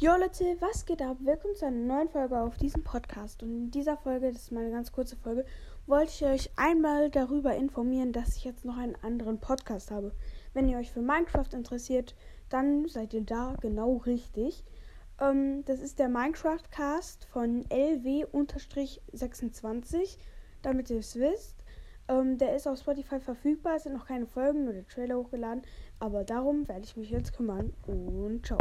Jo Leute, was geht ab? Willkommen zu einer neuen Folge auf diesem Podcast. Und in dieser Folge, das ist meine ganz kurze Folge, wollte ich euch einmal darüber informieren, dass ich jetzt noch einen anderen Podcast habe. Wenn ihr euch für Minecraft interessiert, dann seid ihr da genau richtig. Ähm, das ist der Minecraft Cast von LW-26, damit ihr es wisst. Ähm, der ist auf Spotify verfügbar, es sind noch keine Folgen, nur der Trailer hochgeladen. Aber darum werde ich mich jetzt kümmern und ciao.